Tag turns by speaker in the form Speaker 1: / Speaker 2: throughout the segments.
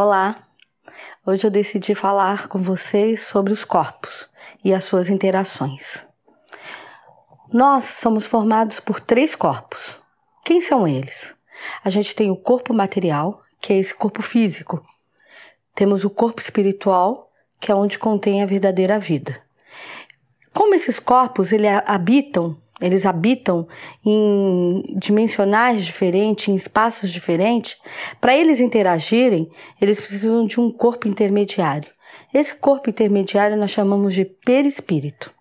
Speaker 1: Olá! Hoje eu decidi falar com vocês sobre os corpos e as suas interações. Nós somos formados por três corpos. Quem são eles? A gente tem o corpo material, que é esse corpo físico. Temos o corpo espiritual, que é onde contém a verdadeira vida. Como esses corpos eles habitam eles habitam em dimensionais diferentes, em espaços diferentes. Para eles interagirem, eles precisam de um corpo intermediário. Esse corpo intermediário nós chamamos de perispírito.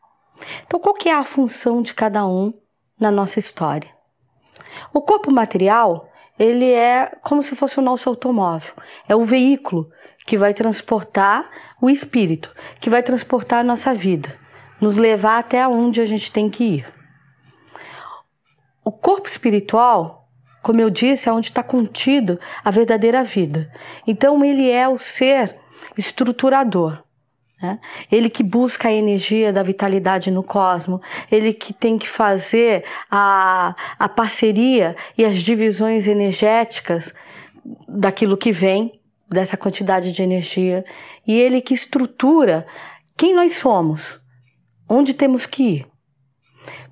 Speaker 1: Então, qual que é a função de cada um na nossa história? O corpo material, ele é como se fosse o nosso automóvel. É o veículo que vai transportar o espírito, que vai transportar a nossa vida, nos levar até onde a gente tem que ir. O corpo espiritual, como eu disse, é onde está contido a verdadeira vida. Então, ele é o ser estruturador. Né? Ele que busca a energia da vitalidade no cosmos, ele que tem que fazer a, a parceria e as divisões energéticas daquilo que vem, dessa quantidade de energia, e ele que estrutura quem nós somos, onde temos que ir.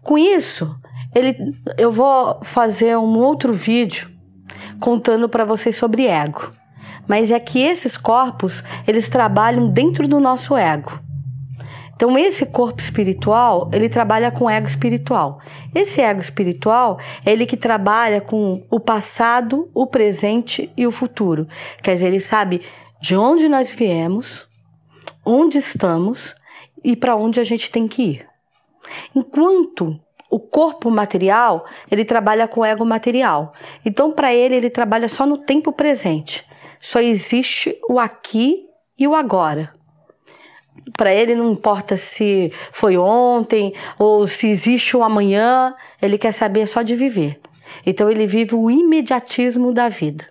Speaker 1: Com isso, ele, eu vou fazer um outro vídeo contando para vocês sobre ego. Mas é que esses corpos, eles trabalham dentro do nosso ego. Então esse corpo espiritual, ele trabalha com ego espiritual. Esse ego espiritual é ele que trabalha com o passado, o presente e o futuro. Quer dizer, ele sabe de onde nós viemos, onde estamos e para onde a gente tem que ir. Enquanto o corpo material, ele trabalha com o ego material. Então, para ele, ele trabalha só no tempo presente. Só existe o aqui e o agora. Para ele não importa se foi ontem ou se existe o amanhã, ele quer saber só de viver. Então ele vive o imediatismo da vida.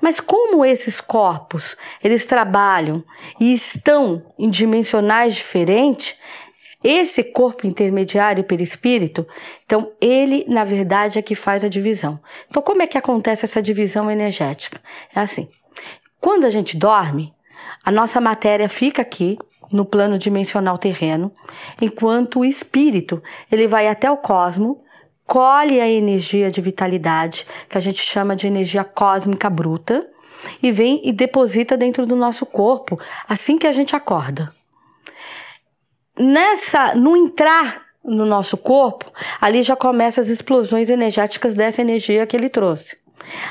Speaker 1: Mas como esses corpos, eles trabalham e estão em dimensionais diferentes, esse corpo intermediário perispírito, então ele, na verdade, é que faz a divisão. Então, como é que acontece essa divisão energética? É assim: quando a gente dorme, a nossa matéria fica aqui no plano dimensional terreno, enquanto o espírito ele vai até o cosmo, colhe a energia de vitalidade, que a gente chama de energia cósmica bruta, e vem e deposita dentro do nosso corpo assim que a gente acorda nessa, no entrar no nosso corpo, ali já começam as explosões energéticas dessa energia que ele trouxe.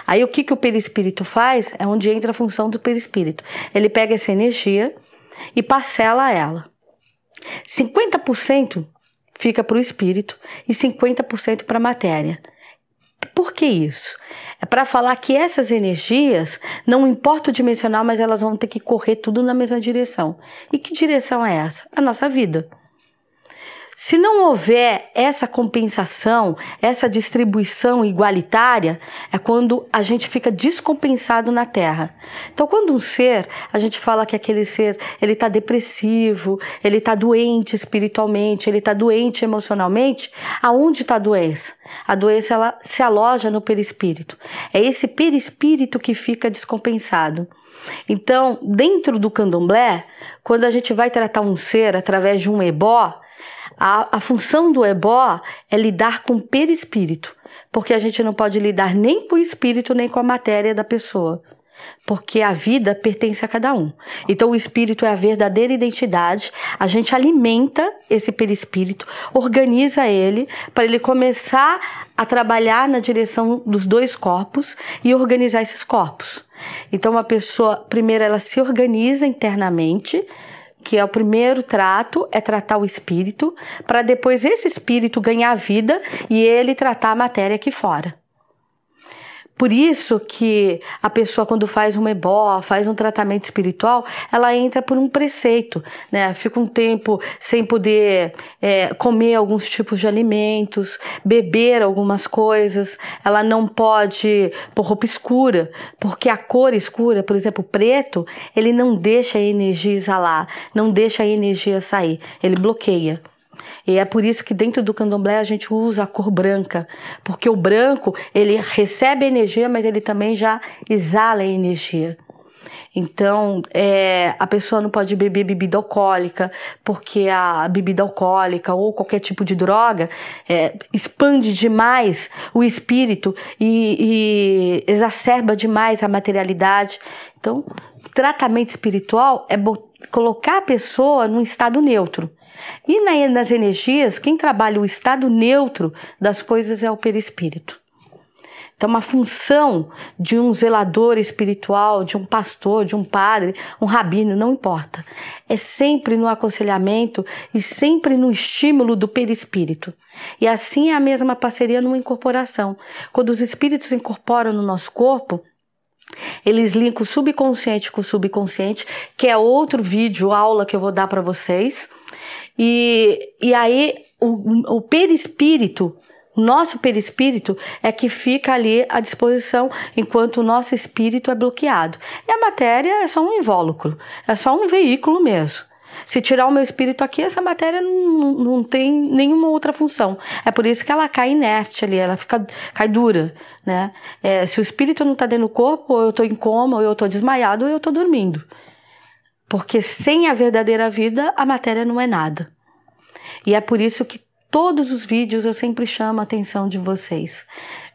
Speaker 1: Aí o que, que o perispírito faz? É onde entra a função do perispírito. Ele pega essa energia e parcela ela. 50% fica para o espírito e 50% para a matéria. Por que isso? É para falar que essas energias, não importa o dimensional, mas elas vão ter que correr tudo na mesma direção. E que direção é essa? A nossa vida. Se não houver essa compensação, essa distribuição igualitária, é quando a gente fica descompensado na Terra. Então, quando um ser, a gente fala que aquele ser ele está depressivo, ele está doente espiritualmente, ele está doente emocionalmente, aonde está a doença? A doença ela se aloja no perispírito. É esse perispírito que fica descompensado. Então, dentro do candomblé, quando a gente vai tratar um ser através de um ebó, a, a função do ebó é lidar com o perispírito, porque a gente não pode lidar nem com o espírito nem com a matéria da pessoa. Porque a vida pertence a cada um. Então, o espírito é a verdadeira identidade. A gente alimenta esse perispírito, organiza ele para ele começar a trabalhar na direção dos dois corpos e organizar esses corpos. Então, a pessoa, primeiro, ela se organiza internamente, que é o primeiro trato, é tratar o espírito, para depois esse espírito ganhar vida e ele tratar a matéria aqui fora. Por isso que a pessoa quando faz um ebó, faz um tratamento espiritual, ela entra por um preceito, né? Fica um tempo sem poder é, comer alguns tipos de alimentos, beber algumas coisas. Ela não pode pôr roupa escura, porque a cor escura, por exemplo, preto, ele não deixa a energia exalar, não deixa a energia sair, ele bloqueia. E é por isso que dentro do candomblé a gente usa a cor branca, porque o branco ele recebe energia, mas ele também já exala energia. Então, é, a pessoa não pode beber bebida alcoólica, porque a bebida alcoólica ou qualquer tipo de droga é, expande demais o espírito e, e exacerba demais a materialidade. Então, tratamento espiritual é colocar a pessoa num estado neutro. E nas energias, quem trabalha o estado neutro das coisas é o perispírito. Então, uma função de um zelador espiritual, de um pastor, de um padre, um rabino, não importa. É sempre no aconselhamento e sempre no estímulo do perispírito. E assim é a mesma parceria numa incorporação. Quando os espíritos incorporam no nosso corpo, eles linkam o subconsciente com o subconsciente, que é outro vídeo, aula que eu vou dar para vocês. E, e aí o, o perispírito o nosso perispírito é que fica ali à disposição enquanto o nosso espírito é bloqueado. E a matéria é só um invólucro, é só um veículo mesmo. Se tirar o meu espírito aqui, essa matéria não, não tem nenhuma outra função. É por isso que ela cai inerte ali, ela fica, cai dura, né? É, se o espírito não está dentro do corpo, ou eu estou em coma, ou eu estou desmaiado, ou eu estou dormindo. Porque sem a verdadeira vida, a matéria não é nada. E é por isso que todos os vídeos eu sempre chamo a atenção de vocês.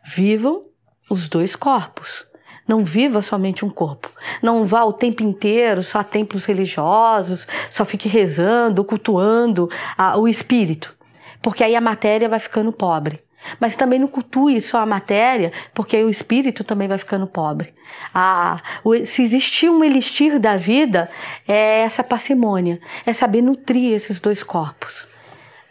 Speaker 1: Vivam os dois corpos. Não viva somente um corpo. Não vá o tempo inteiro só a templos religiosos, só fique rezando, cultuando a, o espírito. Porque aí a matéria vai ficando pobre. Mas também não cultue só a matéria, porque aí o espírito também vai ficando pobre. Ah, se existir um elixir da vida, é essa parcimônia, é saber nutrir esses dois corpos.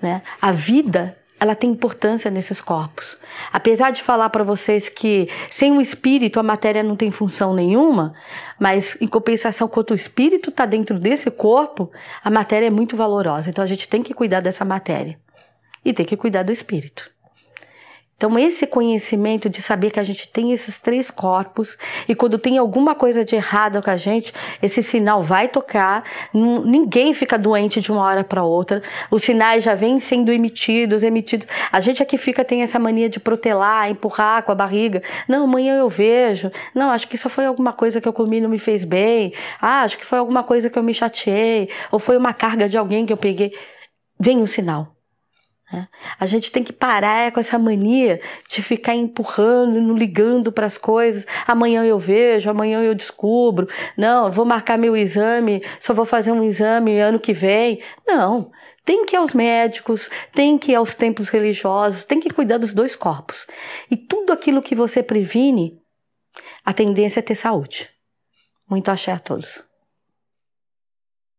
Speaker 1: Né? A vida ela tem importância nesses corpos. Apesar de falar para vocês que sem o espírito a matéria não tem função nenhuma, mas em compensação, quando o espírito está dentro desse corpo, a matéria é muito valorosa. Então a gente tem que cuidar dessa matéria e tem que cuidar do espírito. Então, esse conhecimento de saber que a gente tem esses três corpos e quando tem alguma coisa de errado com a gente, esse sinal vai tocar, ninguém fica doente de uma hora para outra, os sinais já vêm sendo emitidos, emitidos. A gente aqui fica, tem essa mania de protelar, empurrar com a barriga. Não, amanhã eu vejo. Não, acho que isso foi alguma coisa que eu comi e não me fez bem. Ah, acho que foi alguma coisa que eu me chateei. Ou foi uma carga de alguém que eu peguei. Vem o sinal. Né? A gente tem que parar com essa mania de ficar empurrando, não ligando para as coisas. Amanhã eu vejo, amanhã eu descubro. Não, vou marcar meu exame, só vou fazer um exame ano que vem. Não. Tem que ir aos médicos, tem que ir aos templos religiosos, tem que cuidar dos dois corpos. E tudo aquilo que você previne, a tendência é ter saúde. Muito axé a todos.